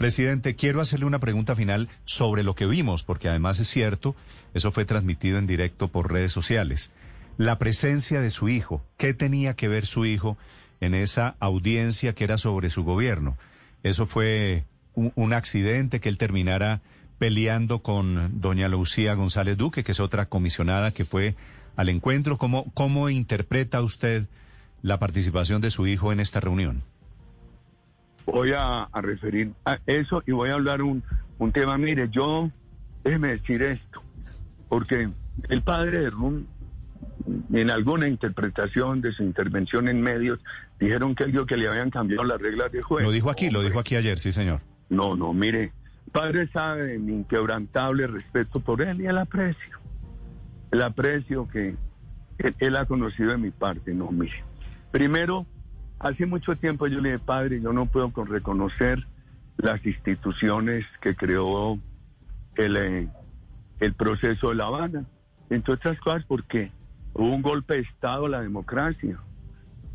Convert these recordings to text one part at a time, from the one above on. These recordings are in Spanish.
Presidente, quiero hacerle una pregunta final sobre lo que vimos, porque además es cierto, eso fue transmitido en directo por redes sociales. La presencia de su hijo, ¿qué tenía que ver su hijo en esa audiencia que era sobre su gobierno? ¿Eso fue un, accidente que él terminara peleando con doña Lucía González Duque, que es otra comisionada que fue al encuentro? ¿Cómo, cómo interpreta usted la participación de su hijo en esta reunión? Voy a, referir a eso y voy a hablar un, un tema. Mire, yo, déjeme decir esto, porque el padre de Rum, en alguna interpretación de su intervención en medios, dijeron que él dijo que le habían cambiado las reglas de juego. Lo dijo aquí, lo dijo aquí ayer, sí, señor. No, no, mire, padre sabe mi inquebrantable respeto por él y el aprecio. El aprecio que él, él ha conocido de mi parte, no, mire. Primero, hace mucho tiempo yo le dije, padre, yo no puedo con reconocer las instituciones que creó el, eh, el proceso de La Habana. Entre otras cosas, porque hubo un golpe de Estado a la democracia.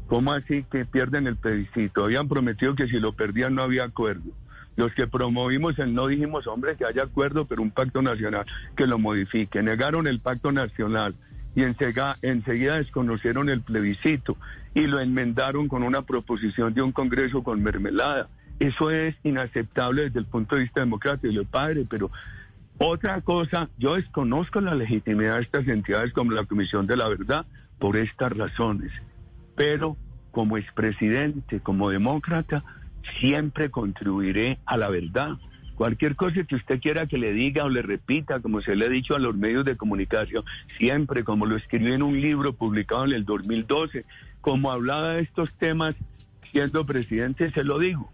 ¿Cómo así que pierden el plebiscito? Habían prometido que si lo perdían no había acuerdo. Los que promovimos el no dijimos, hombre, que haya acuerdo, pero un pacto nacional que lo modifique. Negaron el pacto nacional y enseguida, enseguida desconocieron el plebiscito y lo enmendaron con una proposición de un Congreso con mermelada. Eso es inaceptable desde el punto de vista democrático, y padre, pero otra cosa, yo desconozco la legitimidad de estas entidades como la Comisión de la Verdad por estas razones, pero como expresidente, como demócrata, siempre contribuiré a la verdad. Cualquier cosa que usted quiera que le diga o le repita, como se le ha dicho a los medios de comunicación, siempre, como lo escribí en un libro publicado en el 2012, como hablaba de estos temas siendo presidente, se lo digo.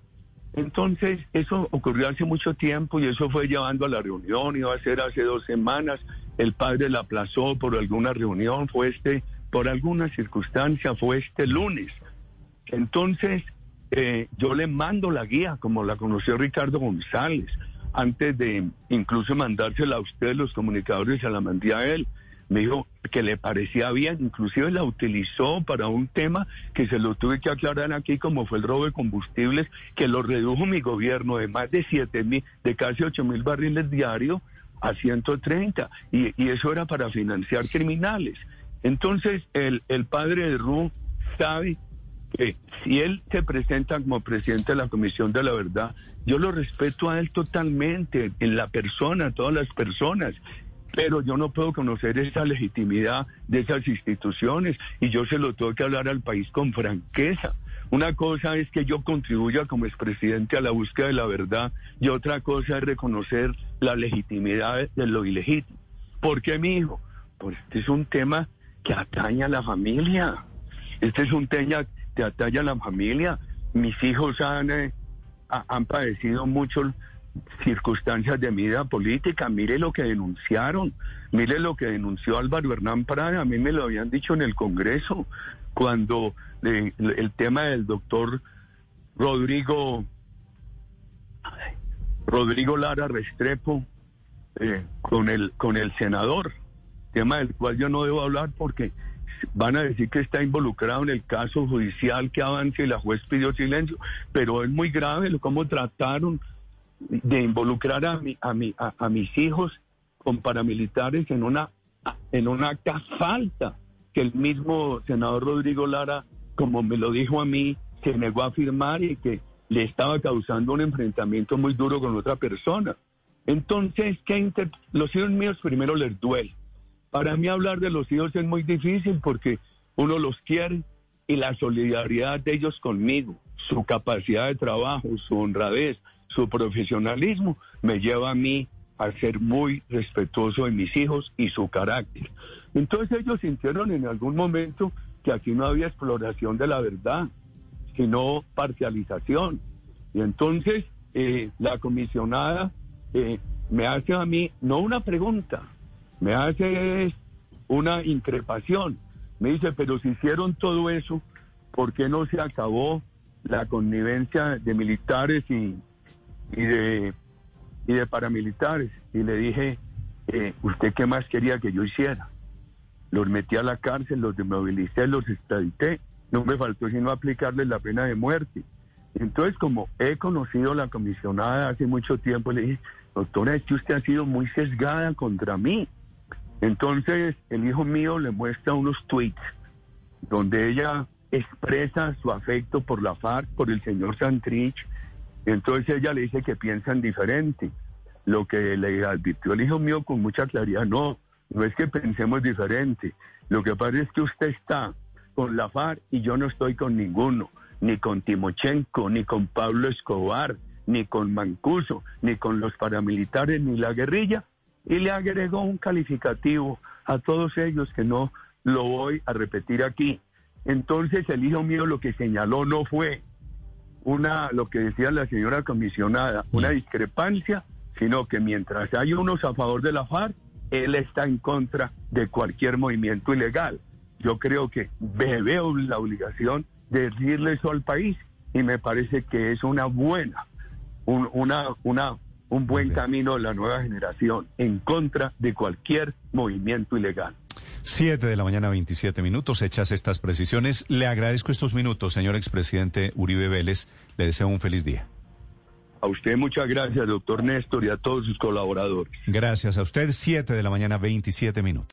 Entonces, eso ocurrió hace mucho tiempo y eso fue llevando a la reunión, iba a ser hace dos semanas, el padre la aplazó por alguna reunión, fue este, por alguna circunstancia, fue este lunes. Entonces, eh, yo le mando la guía, como la conoció Ricardo González, antes de incluso mandársela a ustedes, los comunicadores, se la mandé a él. Me dijo que le parecía bien, inclusive la utilizó para un tema que se lo tuve que aclarar aquí, como fue el robo de combustibles, que lo redujo mi gobierno de más de 7 mil, de casi 8 mil barriles diarios a 130, y, y eso era para financiar criminales. Entonces, el, el padre de Ru sabe si él se presenta como presidente de la Comisión de la Verdad, yo lo respeto a él totalmente, en la persona, todas las personas, pero yo no puedo conocer esa legitimidad de esas instituciones y yo se lo tengo que hablar al país con franqueza. Una cosa es que yo contribuya como expresidente a la búsqueda de la verdad y otra cosa es reconocer la legitimidad de lo ilegítimo. ¿Por qué, mi hijo? Pues este es un tema que ataña a la familia. Este es un tema te atalla la familia. Mis hijos han, eh, han padecido muchas circunstancias de mi vida política. Mire lo que denunciaron, mire lo que denunció Álvaro Hernán Prada. A mí me lo habían dicho en el Congreso cuando eh, el tema del doctor Rodrigo Rodrigo Lara Restrepo eh, con el con el senador, tema del cual yo no debo hablar porque van a decir que está involucrado en el caso judicial que avance y la juez pidió silencio, pero es muy grave cómo trataron de involucrar a, mi, a, mi, a, mis hijos con paramilitares en una, en una acta falta que el mismo senador Rodrigo Lara, como me lo dijo a mí, se negó a firmar y que le estaba causando un enfrentamiento muy duro con otra persona. Entonces, ¿qué los hijos míos primero les duele para mí hablar de los hijos es muy difícil porque uno los quiere y la solidaridad de ellos conmigo, su capacidad de trabajo, su honradez, su profesionalismo, me lleva a mí a ser muy respetuoso de mis hijos y su carácter. Entonces ellos sintieron en algún momento que aquí no había exploración de la verdad, sino parcialización. Y entonces eh, la comisionada eh, me hace a mí no una pregunta, me hace una increpación. Me dice, pero si hicieron todo eso, ¿por qué no se acabó la connivencia de militares y, de, y de paramilitares? Y le dije, eh, ¿usted qué más quería que yo hiciera? Los metí a la cárcel, los desmovilicé, los extradité. No me faltó sino aplicarles la pena de muerte. Entonces, como he conocido a la comisionada hace mucho tiempo, le dije, doctora, es que usted ha sido muy sesgada contra mí. Entonces, el hijo mío le muestra unos tweets donde ella expresa su afecto por la FARC, por el señor Santrich. Entonces ella le dice que piensan diferente. Lo que le advirtió el hijo mío con mucha claridad, no, no es que pensemos diferente. Lo que pasa es que usted está con la FARC y yo no estoy con ninguno, ni con Timochenko, ni con Pablo Escobar, ni con Mancuso, ni con los paramilitares, ni la guerrilla. Y le agregó un calificativo a todos ellos que no lo voy a repetir aquí. Entonces el hijo mío lo que señaló no fue una, lo que decía la señora comisionada, una discrepancia, sino que mientras hay unos a favor de la FARC, él está en contra de cualquier movimiento ilegal. Yo creo que veo la obligación de decirle eso al país y me parece que es una buena, un, una, una, un buen camino de la nueva generación en contra de cualquier movimiento ilegal. Siete de la mañana, 27 minutos. Hechas estas precisiones, le agradezco estos minutos, señor expresidente Uribe Vélez. Le deseo un feliz día. A usted muchas gracias, doctor Néstor, y a todos sus colaboradores. Gracias a usted. Siete de la mañana, 27 minutos.